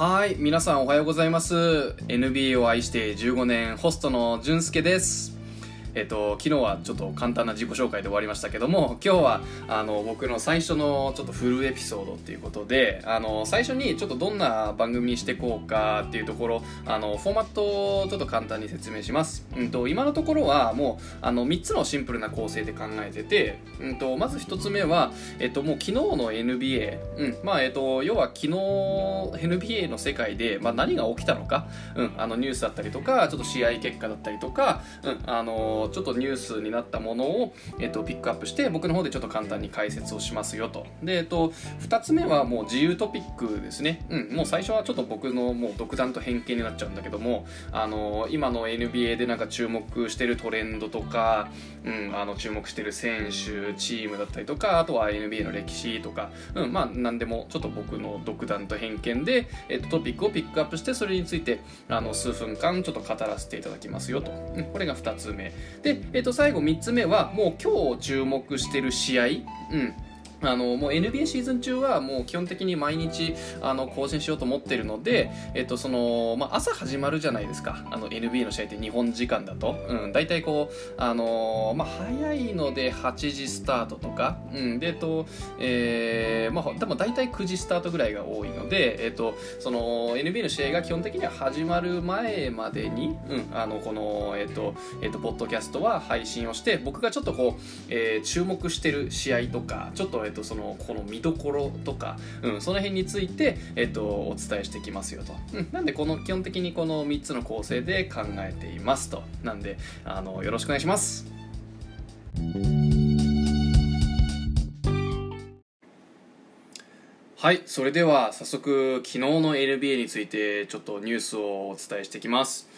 はい皆さんおはようございます。NBA を愛して15年ホストの俊介です。えっと、昨日はちょっと簡単な自己紹介で終わりましたけども今日はあの僕の最初のちょっとフルエピソードっていうことであの最初にちょっとどんな番組にしていこうかっていうところあのフォーマットをちょっと簡単に説明します、うんと、今のところはもうあの3つのシンプルな構成で考えてて、うんと、まず1つ目は、えっと、もう昨日の NBA、うんまあえっと、要は昨日 NBA の世界で、まあ、何が起きたのか、うん、あのニュースだったりとかちょっと試合結果だったりとか、うん、あのちょっとニュースになったものを、えっと、ピックアップして僕の方でちょっと簡単に解説をしますよと。で、えっと、2つ目はもう自由トピックですね、うん、もう最初はちょっと僕のもう独断と偏見になっちゃうんだけどもあの今の NBA でなんか注目してるトレンドとか、うん、あの注目してる選手チームだったりとかあとは NBA の歴史とか、うん、まあ何でもちょっと僕の独断と偏見で、えっと、トピックをピックアップしてそれについてあの数分間ちょっと語らせていただきますよと、うん、これが2つ目。で、えっと、最後3つ目はもう今日注目してる試合、うん。あのもう NBA シーズン中はもう基本的に毎日あの更新しようと思ってるので、えっとそのまあ、朝始まるじゃないですか。あの NBA の試合って日本時間だと、うん、大体こう、あのまあ、早いので8時スタートとか、うん、で、えっとえーまあ、でも大体9時スタートぐらいが多いので、えっと、その NBA の試合が基本的には始まる前までに、うん、あのこの、えっとえっと、ポッドキャストは配信をして僕がちょっとこう、えー、注目してる試合とかちょっとっと、そのこの見どころとか、うん、その辺について、えっと、お伝えしていきますよと、うん、なんでこの基本的にこの3つの構成で考えていますと。なんであのよろしくお願いします。はい、それでは早速昨日の NBA についてちょっとニュースをお伝えしていきます。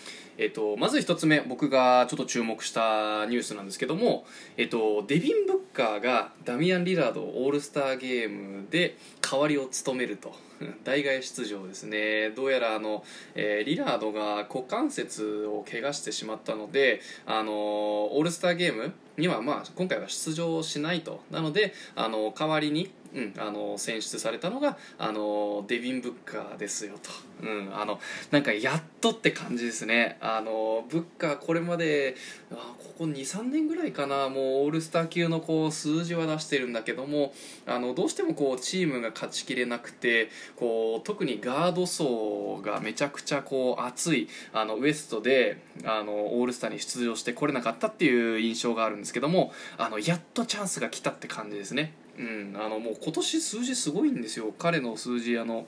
えっと、まず一つ目僕がちょっと注目したニュースなんですけども、えっと、デビン・ブッカーがダミアン・リラードオールスターゲームで代わりを務めると。代替出場ですね。どうやらあの、えー、リラードが股関節を怪我してしまったのであのオールスターゲームには、まあ、今回は出場しないと。なのであの代わりにうん、あの選出されたのがあのデビン・ブッカーですよと、うん、あのなんかやっとって感じですね。あのブッカーこれまであここ23年ぐらいかな。もうオールスター級のこう数字は出してるんだけどもあのどうしてもこうチームが勝ちきれなくてこう特にガード層がめちゃくちゃこう熱いあのウエストであのオールスターに出場してこれなかったっていう印象があるんですけどもあのやっとチャンスが来たって感じですね。うん、あのもう今年数字すごいんですよ。彼の数字あの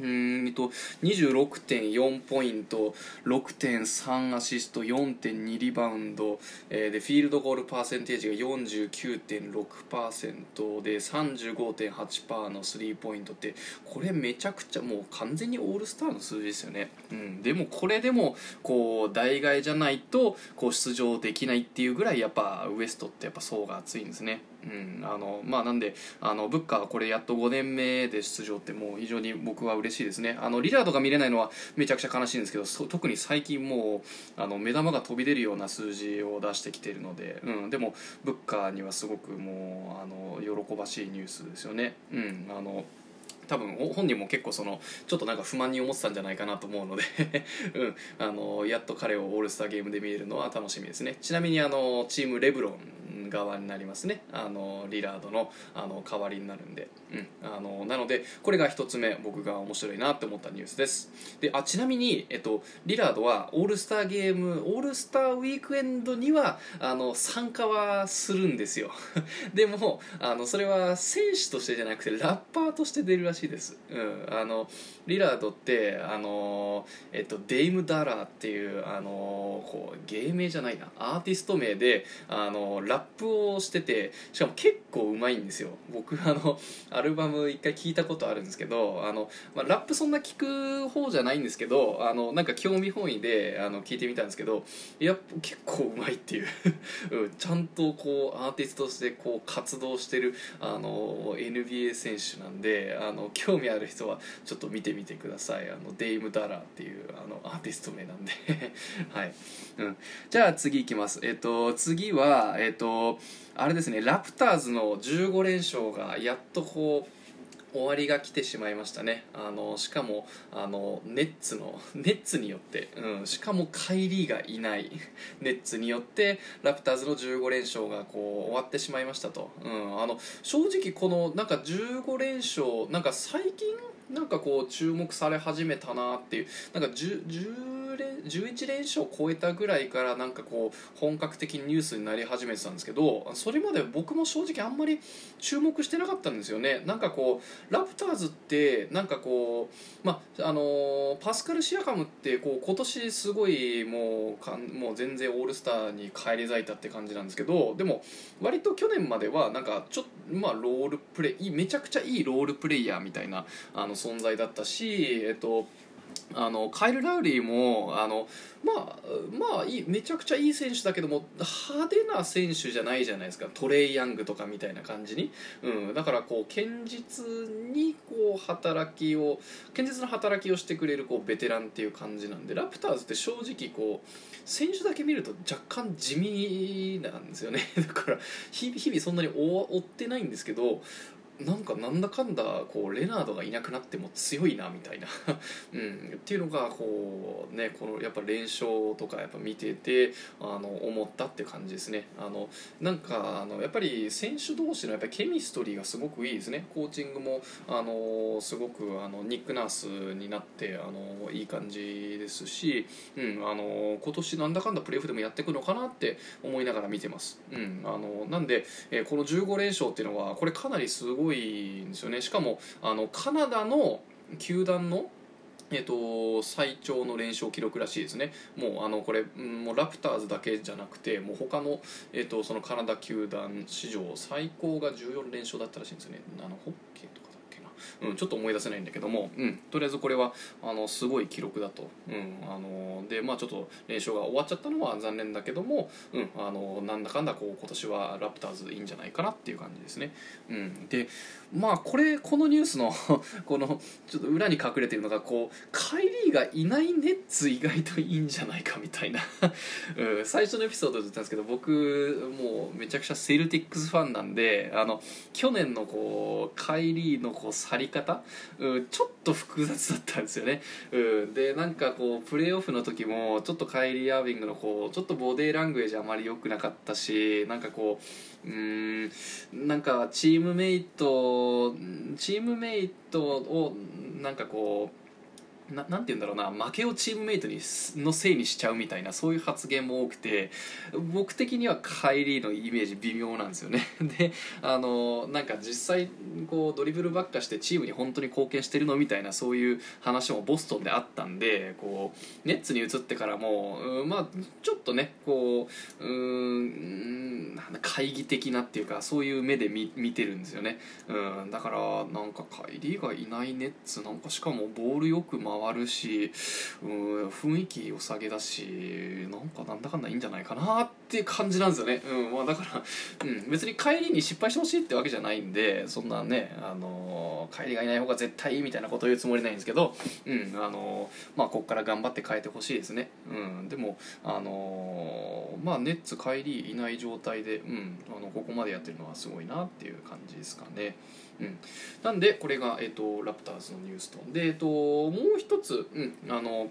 うんと26.4ポイント6.3アシスト4.2リバウンド、えー、でフィールドゴールパーセンテージが49.6%で35.8%のスリーポイントってこれめちゃくちゃもう完全にオールスターの数字ですよね、うん、でもこれでもこう代替じゃないとこう出場できないっていうぐらいやっぱウエストってやっぱ層が厚いんですね。うんあのまあ、なんであのブッカーこれやっと5年目で出場ってもう非常に僕は嬉しいですねあのリラードが見れないのはめちゃくちゃ悲しいんですけど特に最近もうあの目玉が飛び出るような数字を出してきているので、うん、でもブッカーにはすごくもうあの喜ばしいニュースですよね。うんあの多分本人も結構そのちょっとなんか不満に思ってたんじゃないかなと思うので うん、あのやっと彼をオールスターゲームで見れるのは楽しみですねちなみにあのチームレブロン側になりますね。あのリラードのあの代わりになるんで、うん、あのなのでこれが1つ目僕が面白いなって思ったニュースです。であちなみに、えっと、リラードはオールスターゲームオールスターウィークエンドにはあの参加はするんですよ。でもあのそれは選手としてじゃなくてラッパーとして出るらしいです、うん、あのリラードってあの、えっと、デイム・ダラーっていうあのこう芸名じゃないな。アーティスト名であのラップをしててしかも結構うまいんですよ。僕あのアルバム一回聞いたことあるんですけどあの、まあ、ラップそんな聞く方じゃないんですけどあのなんか興味本位であの聞いてみたんですけどいや結構うまいっていう。うん、ちゃんとこうアーティストとしてこう活動してるあの NBA 選手なんであの興味ある人はちょっと見てみてください。あのデイム・ダラーっていうあのアーティスト名なんで。はい、うん、じゃあ次いきます。えっ、と次はえっ、とあれですねラプターズの15連勝がやっとこう終わりが来てしまいましたね。あのしかもあのネッツの ネッツによって、うん、しかもカイリーがいない。ネッツによってラプターズの15連勝がこう終わってしまいましたと、うん、あの正直このなんか15連勝なんか最近なんかこう注目され始めたなっていうなんか 10, 11連勝を超えたぐらいからなんかこう本格的にニュースになり始めてたんですけどそれまで僕も正直あんまり注目してなかったんですよね。なんかこうラプターズってなんかこうまああのパスカル・シアカムってこう今年すごいもうかんもう全然オールスターに返り咲いたって感じなんですけどでも割と去年まではなんかちょっとまあロールプレイめちゃくちゃいいロールプレイヤーみたいなあの存在だったしえっとあのカイル・ラウリーもあのまあまあいいめちゃくちゃいい選手だけども派手な選手じゃないじゃないですか。トレイ・ヤングとかみたいな感じに、うん、だからこう堅実にこう働きを堅実な働きをしてくれるこうベテランっていう感じなんでラプターズって正直こう選手だけ見ると若干地味なんですよね。だから日々そんなに追ってないんですけどなんかなんだかんだこうレナードがいなくなっても強いなみたいな、うん、っていうのがこうねこのやっぱ連勝とかやっぱ見ててあの思ったって感じですね。あのなんかあのやっぱり選手同士のやっぱりケミストリーがすごくいいですね。コーチングもあのすごくあのニック・ナースになってあのいい感じですし、うん、あの今年なんだかんだプレーオフでもやっていくのかなって思いながら見てます、うん、あのなんで、えーこの15連勝っていうのはこれかなりすごいんですよね。しかもあのカナダの球団のえっと、最長の連勝記録らしいですね、もうあのこれもうラプターズだけじゃなくて、もう他のえっとそのカナダ球団史上最高が14連勝だったらしいんですよね、あのホッケーとか、うん、ちょっと思い出せないんだけども、うん、とりあえずこれはあのすごい記録だと、うん、あのでまあ、ちょっと連勝が終わっちゃったのは残念だけども、うん、あのなんだかんだこう今年はラプターズいいんじゃないかなっていう感じですね。うん、でまあこれこのニュースの このちょっと裏に隠れてるのがこうカイリーがいないネッツ意外といいんじゃないかみたいな、最初のエピソードで言ったんですけど僕もうめちゃくちゃセルティックスファンなんであの去年のこうカイリーのこう去り方、うん、ちょっと複雑だったんですよね、うん、でなんかこうプレーオフの時もちょっとカイリー・アービングのこうちょっとボディーラングエージあまり良くなかったしなんかこううんなんかチームメイトチームメイトをなんかこうななんて言うんだろうな負けをチームメイトにのせいにしちゃうみたいなそういう発言も多くて僕的にはカイリーのイメージ微妙なんですよね。であのなんか実際こうドリブルばっかしてチームに本当に貢献してるのみたいなそういう話もボストンであったんでこうネッツに移ってからもうまあちょっとねこううーん懐疑的なっていうかそういう目で見見てるんですよね、うん、だからなんかカイリーがいないネッツなんかしかもボールよく回るし、うん、雰囲気良さげだしなんかなんだかんだいいんじゃないかなっていう感じなんですよね、うんまあ、だから、うん、別に帰りに失敗してほしいってわけじゃないんでそんなね、あの帰りがいない方が絶対いいみたいなことを言うつもりないんですけど、うんあのまあ、ここから頑張って変えてほしいですね、うん、でも、あのまあ、ネッツ帰りいない状態で、うん、あのここまでやってるのはすごいなっていう感じですかね。うん、なんでこれが、えっとラプターズのニュースと。で、えっともう一一つ、うん、あの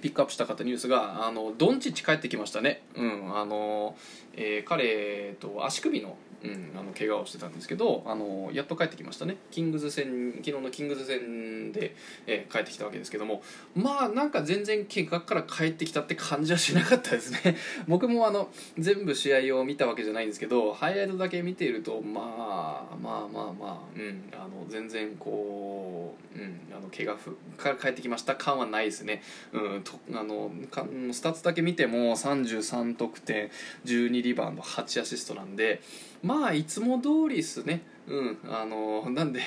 ピックアップしたかったニュースがあのドンチッチ帰ってきましたね、うんあのえー彼、と足首の,、うん、あの怪我をしてたんですけどあのやっと帰ってきましたね。キングズ戦昨日のキングズ戦で、えー帰ってきたわけですけども。まあなんか全然怪我から帰ってきたって感じはしなかったですね。僕もあの全部試合を見たわけじゃないんですけどハイライトだけ見ているとまあまあまあまあ、うん、あの全然こう、うん、あの怪我ふから帰ってきました感はないですね、うん、とあのかスタッツだけ見ても33得点12リバウンド8アシストなんでまあいつも通りですね。うん。あのなんで、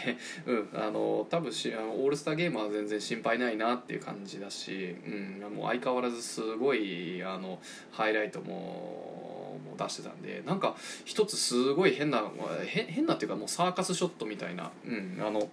うん、あの多分しあのオールスターゲームは全然心配ないなっていう感じだし、うん、もう相変わらずすごいあのハイライトももう出してたんでなんか一つすごい変な変変なっていうかもうサーカスショットみたいな、うん、あの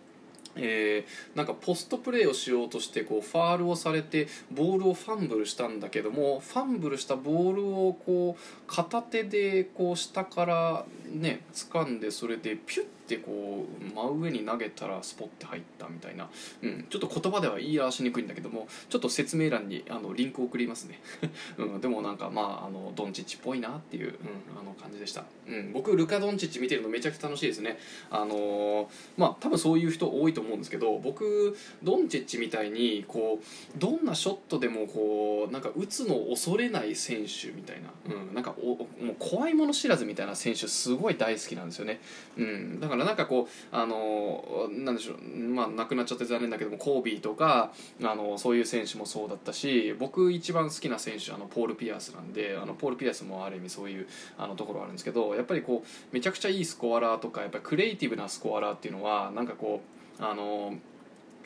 えーなんかポストプレーをしようとしてこうファールをされてボールをファンブルしたんだけどもファンブルしたボールをこう片手でこう下からね掴んでそれでピュッってこう真上に投げたらスポッて入ったみたいな、うん、ちょっと言葉では言い表しにくいんだけどもちょっと説明欄にあのリンク送りますね、うん、でもなんかまああのドンチッチっぽいなっていう、うん、あの感じでした、うん、僕ルカ・ドンチッチ見てるのめちゃくちゃ楽しいですね。あのー、まあ多分そういう人多いと思うんですけど僕ドンチッチみたいにこうどんなショットでもこうなんか打つの恐れない選手みたいな、うん、なんかおもう怖いもの知らずみたいな選手すごい大好きなんですよね、うん、だからなんかこうあのなんでしょうまあ亡くなっちゃって残念だけどもコービーとかあのそういう選手もそうだったし僕一番好きな選手あのポール・ピアスなんであのポール・ピアスもある意味そういうあのところあるんですけどやっぱりこうめちゃくちゃいいスコアラーとかやっぱりクリエイティブなスコアラーっていうのはなんかこうあの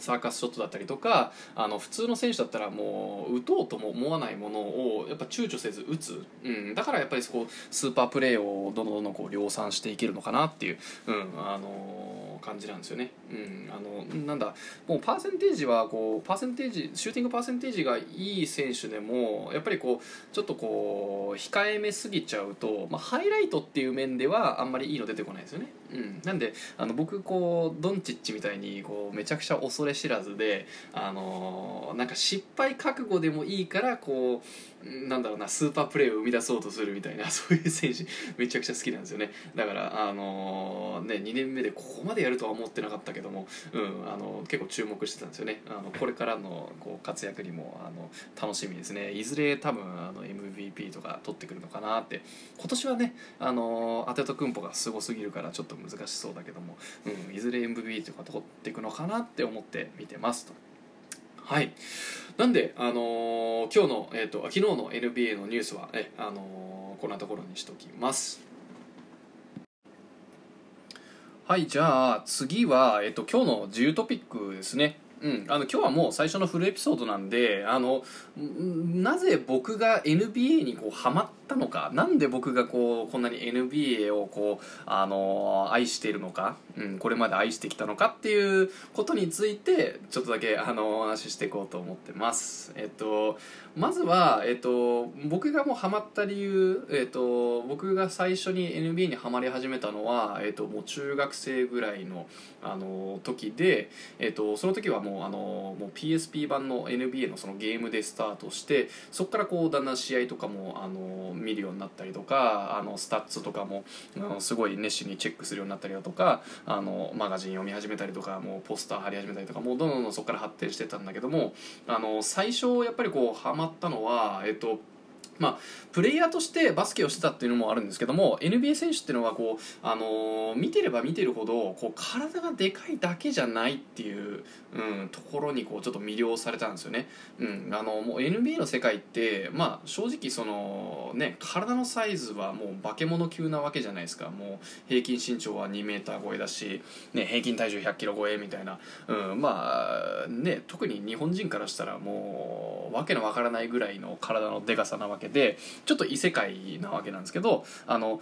サーカスショットだったりとかあの普通の選手だったらもう打とうとも思わないものをやっぱ躊躇せず打つ、うん、だからやっぱりそこスーパープレーをどんどんどんどんこう量産していけるのかなっていう、うんあのー、感じなんですよね、うん、あのなんだもうパーセンテージはこうパーセンテージシューティングパーセンテージがいい選手でもやっぱりこうちょっとこう控えめすぎちゃうと、まあ、ハイライトっていう面ではあんまりいいの出てこないですよね、うん、なんであの僕こうドンチッチみたいにこうめちゃくちゃ恐れ知らずで、あのー、なんか失敗覚悟でもいいからこうなんだろうなスーパープレーを生み出そうとするみたいな そういう選手めちゃくちゃ好きなんですよね。だから、あのー、ね、2年目でここまでやるとは思ってなかったけども、うんあの結構注目してたんですよね。あのこれからのこう活躍にもあの楽しみですね。いずれ多分あの MVP とか取ってくるのかなって。今年はね、あのー、アテトクンポがすごすぎるからちょっと難しそうだけども、うん、いずれ MVP とか取っていくのかなって思って見てますと。はい。なんで、あのー、今日の、えーと、昨日の NBA のニュースは、えあのー、こんなところにしときます。はいじゃあ次は、えっ、と、今日の自由トピックですね。うん、あの今日はもう最初のフルエピソードなんであのなぜ僕が NBA にこうハマったのか？なんで僕がこうこんなに NBA をこうあの愛しているのか、うん、これまで愛してきたのか？っていうことについてちょっとだけあのお話ししていこうと思ってます。えっとまずは、えっと、僕がもうハマった理由、えっと、僕が最初に NBA にハマり始めたのは、えっと、もう中学生ぐらいのあの時で、えっと、その時はもうあのもう PSP 版の NBA のそのゲームでスタートしてそこからこうだんだん試合とかもあの見るようになったりとかあのスタッツとかもあのすごい熱心にチェックするようになったりだとかあのマガジン読み始めたりとかもうポスター貼り始めたりとかもうどんどんそこから発展してたんだけどもあの最初やっぱりこうハマったのはえっとまあ、プレイヤーとしてバスケをしてたっていうのもあるんですけども NBA 選手っていうのはこう、あのー、見てれば見てるほどこう体がでかいだけじゃないっていう、うん、ところにこうちょっと魅了されたんですよね、うん、あのもう NBA の世界って、まあ、正直その、ね、体のサイズはもう化け物級なわけじゃないですか。もう平均身長は 2m 超えだし、ね、平均体重 100kg 超えみたいな、うん、まあね特に日本人からしたらもうわけのわからないぐらいの体のでかさなわけでちょっと異世界なわけなんですけどあの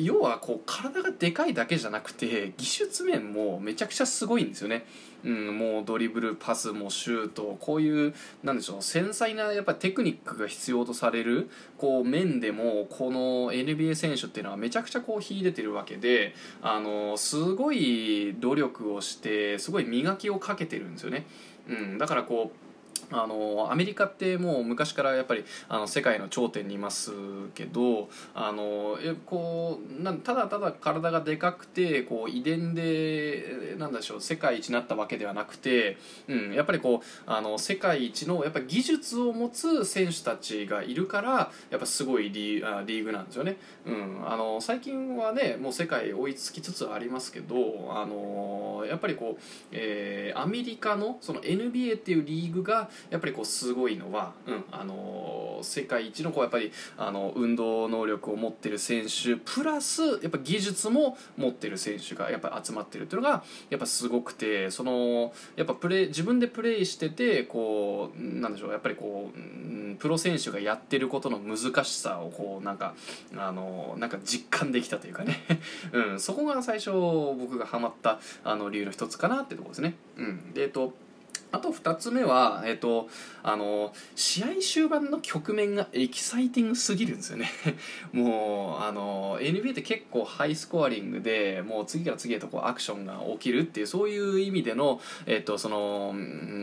要はこう体がでかいだけじゃなくて技術面もめちゃくちゃすごいんですよね。うん、もうドリブルパスもシュートこういうなんでしょう繊細なやっぱテクニックが必要とされるこう面でもこの NBA 選手っていうのはめちゃくちゃこう秀でてるわけであのすごい努力をしてすごい磨きをかけてるんですよね。うん、だからこうあのアメリカってもう昔からやっぱりあの世界の頂点にいますけどあのこうなんただただ体がでかくてこう遺伝でなんでしょう世界一になったわけではなくて、うん、やっぱりこうあの世界一のやっぱ技術を持つ選手たちがいるからやっぱすごいリあリーグなんですよね、うん、あの最近はねもう世界追いつきつつありますけどあのやっぱりこう、えー、アメリカのその NBA っていうリーグがやっぱりこうすごいのは、うんあの世界一のこうやっぱりあの運動能力を持ってる選手プラスやっぱ技術も持ってる選手がやっぱ集まってるっていうのがやっぱすごくてそのやっぱプレ自分でプレーしててこうなんでしょうやっぱりこうプロ選手がやってることの難しさをこうなんかあのなんか実感できたというかね、うん、そこが最初僕がハマったあの理由の一つかなってところですね。うん、でえっとあと2つ目は、えっと、あの、試合終盤の局面がエキサイティングすぎるんですよね。もう、あの、NBA って結構ハイスコアリングで、もう次から次へとこうアクションが起きるっていう、そういう意味での、えっと、その、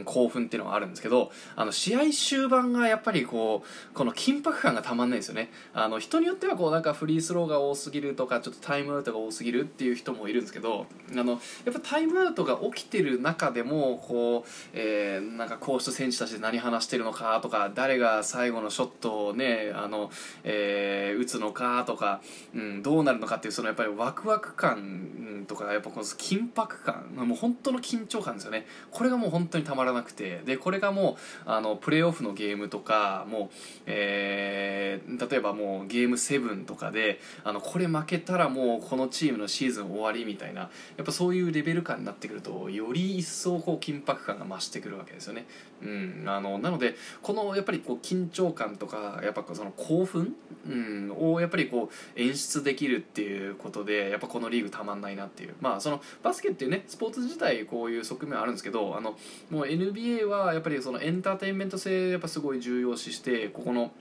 興奮っていうのはあるんですけど、あの、試合終盤がやっぱりこう、この緊迫感がたまんないですよね。あの、人によってはこう、なんかフリースローが多すぎるとか、ちょっとタイムアウトが多すぎるっていう人もいるんですけど、あの、やっぱタイムアウトが起きてる中でも、こう、えー、なんかコース選手たちで何話してるのかとか誰が最後のショットをねあの、えー、打つのかとか、うん、どうなるのかっていうそのやっぱりワクワク感とかやっぱこの緊迫感もう本当の緊張感ですよね。これがもう本当にたまらなくてでこれがもうあのプレーオフのゲームとかもう、えー、例えばもうゲーム7とかであのこれ負けたらもうこのチームのシーズン終わりみたいなやっぱそういうレベル感になってくるとより一層こう緊迫感が増してしてくるわけですよね。うん、あのなのでこのやっぱりこう緊張感とかやっぱその興奮、うん、をやっぱりこう演出できるっていうことでやっぱこのリーグたまんないなっていう。まあそのバスケっていうねスポーツ自体こういう側面あるんですけどあのもう NBA はやっぱりそのエンターテインメント性やっぱすごい重要視してここの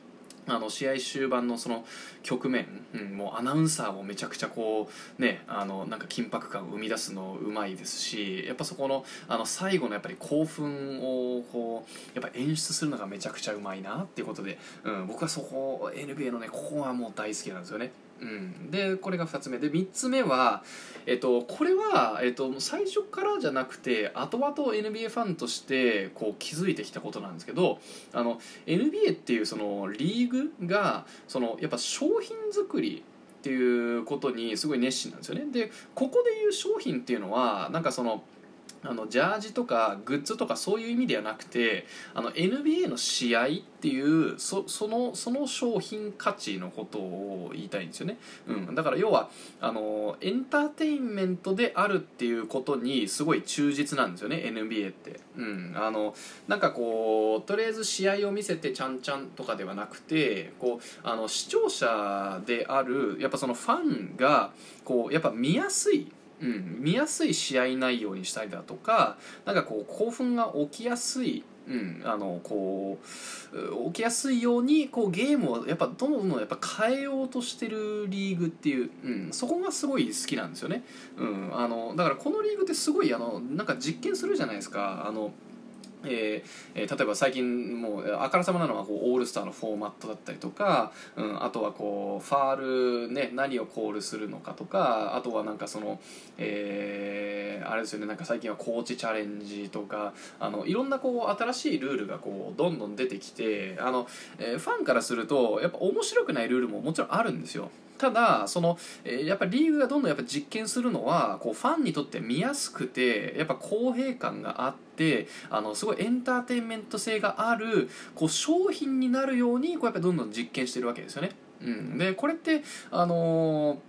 あの試合終盤のその局面、うん、もうアナウンサーもめちゃくちゃこうねあのなんか緊迫感を生み出すのうまいですしやっぱそこのあの最後のやっぱり興奮をこうやっぱ演出するのがめちゃくちゃうまいなっていうことで、うん、僕はそこ NBA のねここはもう大好きなんですよね。うん、でこれが2つ目。で3つ目は、えっと、これは、えっと、最初からじゃなくて後々 NBA ファンとしてこう気づいてきたことなんですけどあの NBA っていうそのリーグがそのやっぱ商品作りっていうことにすごい熱心なんですよね。でここでいう商品っていうのはなんかそのあのジャージとかグッズとかそういう意味ではなくてあの NBA の試合っていうそのその商品価値のことを言いたいんですよね、うん、だから要はあのエンターテインメントであるっていうことにすごい忠実なんですよね NBA って、うん、あのなんかこうとりあえず試合を見せてちゃんちゃんとかではなくてこうあの視聴者であるやっぱそのファンがこうやっぱ見やすいうん、見やすい試合内容にしたりだとか何かこう興奮が起きやすいうん、あのこう起きやすいようにこうゲームをやっぱどんどんどんやっぱ変えようとしてるリーグっていう、うん、そこがすごい好きなんですよね、うん、あのだからこのリーグってすごいあのなんか実験するじゃないですか。あのえー、例えば最近もうあからさまなのはこうオールスターのフォーマットだったりとか、うん、あとはこうファール、ね、何をコールするのかとかあとはなんかその、えー、あれですよねなんか最近はコーチチャレンジとかあのいろんなこう新しいルールがこうどんどん出てきてあの、えー、ファンからするとやっぱ面白くないルールももちろんあるんですよ。ただその、え、やっぱりリーグがどんどんやっぱ実験するのはこうファンにとって見やすくてやっぱ公平感があってあのすごいエンターテインメント性があるこう商品になるようにこうやっぱどんどん実験してるわけですよね。うん、でこれってあのー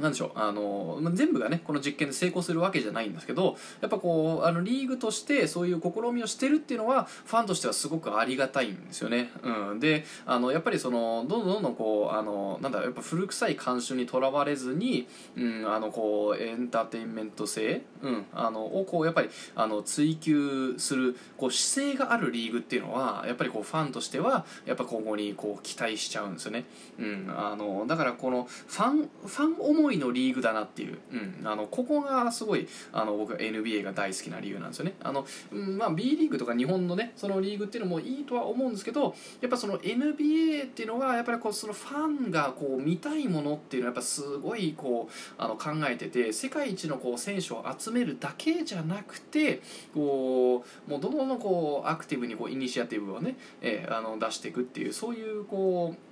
なんでしょうあの全部がねこの実験で成功するわけじゃないんですけどやっぱこうあのリーグとしてそういう試みをしてるっていうのはファンとしてはすごくありがたいんですよね、うん、であのやっぱりそのどんどんどんどんこうあのなんだやっぱ古臭い慣習にとらわれずに、うん、あのこうエンターテインメント性、うん、あのをこうやっぱりあの追求するこう姿勢があるリーグっていうのはやっぱりこうファンとしてはやっぱ今後にこう期待しちゃうんですよね、うん、あのだからこのファンファン思いのリーグだなっていう、うん、あのここがすごいあの僕は NBA が大好きな理由なんですよね。あの、うんまあ、B リーグとか日本のねそのリーグっていうのもいいとは思うんですけどやっぱその NBA っていうのはやっぱりこうそのファンがこう見たいものっていうのはやっぱすごいこうあの考えてて世界一のこう選手を集めるだけじゃなくてこうもうどんどんこうアクティブにこうイニシアティブをね、えー、あの出していくっていうそういうこう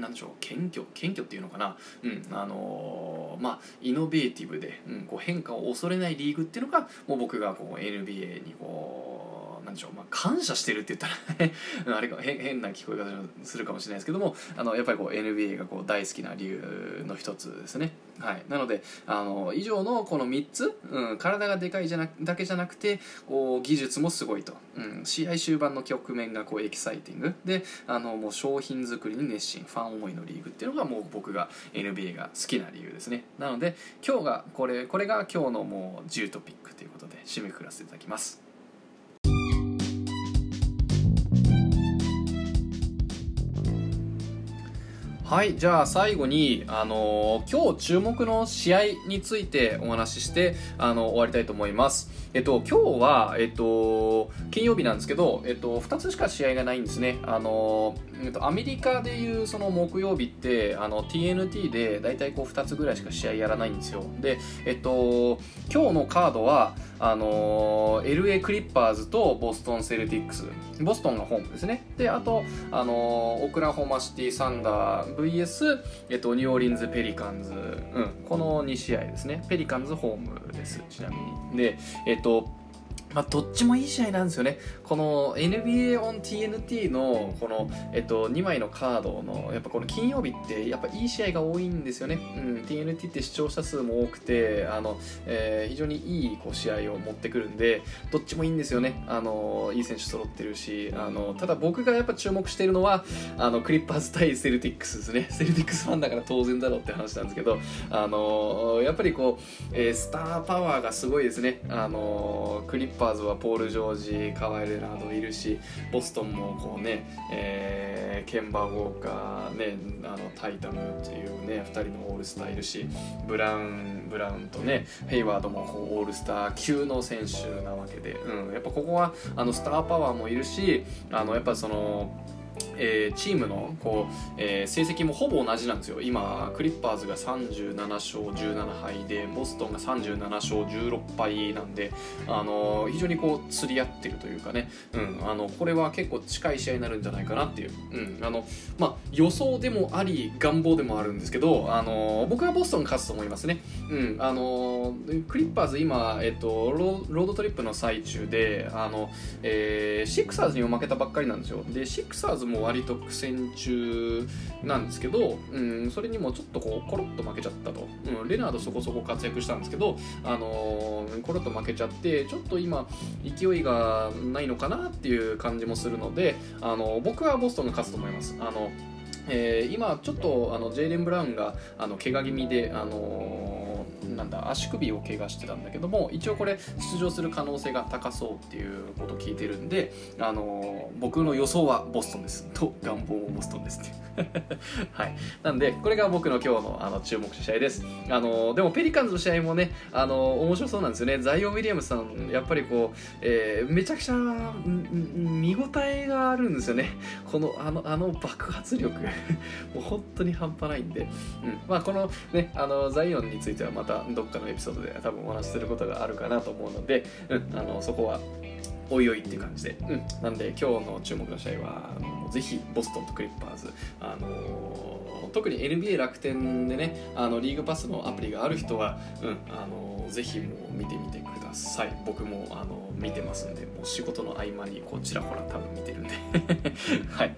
なんでしょう謙虚謙虚っていうのかな、うんあのー、まあ、イノベーティブで、うん、こう変化を恐れないリーグっていうのがもう僕がこう NBA にこうでしょ。う、まあ、感謝してるって言ったらね。あれか変変な聞こえ方するかもしれないですけども。あのやっぱりこう NBA がこう大好きな理由の一つですね。はい、なのであの以上のこの3つ、うん、体がでかいじゃなだけじゃなくてこう技術もすごいと、うん、試合終盤の局面がこうエキサイティング。であのもう商品作りに熱心。ファン思いのリーグっていうのがもう僕が NBA が好きな理由ですね。なので今日がこれこれが今日のもう10トピックということで締めくくらせていただきます。はいじゃあ最後に、あのー、今日注目の試合についてお話しして、あの終わりたいと思います。えっと今日は、えっと、金曜日なんですけど、えっと、2つしか試合がないんですね。あのー、えっと、アメリカでいうその木曜日ってあの TNT で大体こう2つぐらいしか試合やらないんですよ。でえっと今日のカードはあのー、LA クリッパーズとボストンセルティックス。ボストンがホームですね。であと、あのー、オクラホマシティサンダー VS、えっと、ニューオーリンズペリカンズ、うん、この2試合ですね。ペリカンズホームですちなみに。でえっとまあ、どっちもいい試合なんですよね。この NBA on TNT のこの、えっと、2枚のカードの、やっぱこの金曜日ってやっぱいい試合が多いんですよね。うん、TNT って視聴者数も多くて、あの、えー、非常にいいこう試合を持ってくるんで、どっちもいいんですよね。あの、いい選手揃ってるし、あの、ただ僕がやっぱ注目しているのは、あの、クリッパーズ対セルティックスですね。セルティックスファンだから当然だろうって話なんですけど、あの、やっぱりこう、えー、スターパワーがすごいですね。あの、クリッパーパーズはポール・ジョージカワイ・レナードいるしボストンもこうね、えー、ケンバー・ウォーカー、ね、あのタイタムっていうね2人のオールスターいるしブラウンブラウンとねヘイワードもこうオールスター級の選手なわけで、うん、やっぱここはあのスターパワーもいるしあのやっぱそのえー、チームのこう、えー、成績もほぼ同じなんですよ。今クリッパーズが37勝17敗でボストンが37勝16敗なんで、あのー、非常にこう釣り合ってるというかね、うん、あのこれは結構近い試合になるんじゃないかなっていう、うんあのまあ、予想でもあり願望でもあるんですけど、あの僕はボストン勝つと思いますね、うんあのクリッパーズ今、えっと、ロードトリップの最中であの、えー、シックサーズにも負けたばっかりなんですよ。でシックサーズも割と苦戦中なんですけど、うん、それにもちょっとこうコロッと負けちゃったと、うん、レナードそこそこ活躍したんですけど、あのー、コロッと負けちゃってちょっと今勢いがないのかなっていう感じもするので、あのー、僕はボストンが勝つと思います。あのえー、今ちょっとあのジェイレン・ブラウンがあの怪我気味で、あのなんだ足首を怪我してたんだけども一応これ出場する可能性が高そうっていうことを聞いてるんで、あの僕の予想はボストンです。と願望もボストンですって。はい。なんでこれが僕の今日のあの注目試合です、あのでもペリカンズの試合もね、あの面白そうなんですよね。ザイオン・ウィリアムさんやっぱりこう、えー、めちゃくちゃ見応えがあるんですよね。このあのあの爆発力。もう本当に半端ないんで、うん。まあ、このねあのザイオンについてはまたどっかのエピソードで多分お話しすることがあるかなと思うので、うん、あのそこはおいおいっていう感じで、うん、なんで今日の注目の試合はぜひボストンとクリッパーズ、あの特に NBA 楽天でねあのリーグパスのアプリがある人は、うんあのぜひもう見てみてください。僕もあの見てますんでもう仕事の合間にこちらほら多分見てるんで。はい。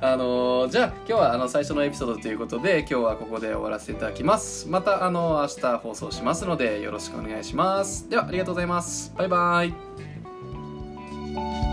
あのじゃあ今日はあの最初のエピソードということで今日はここで終わらせていただきます。またあの明日放送しますのでよろしくお願いします。ではありがとうございます。バイバイ。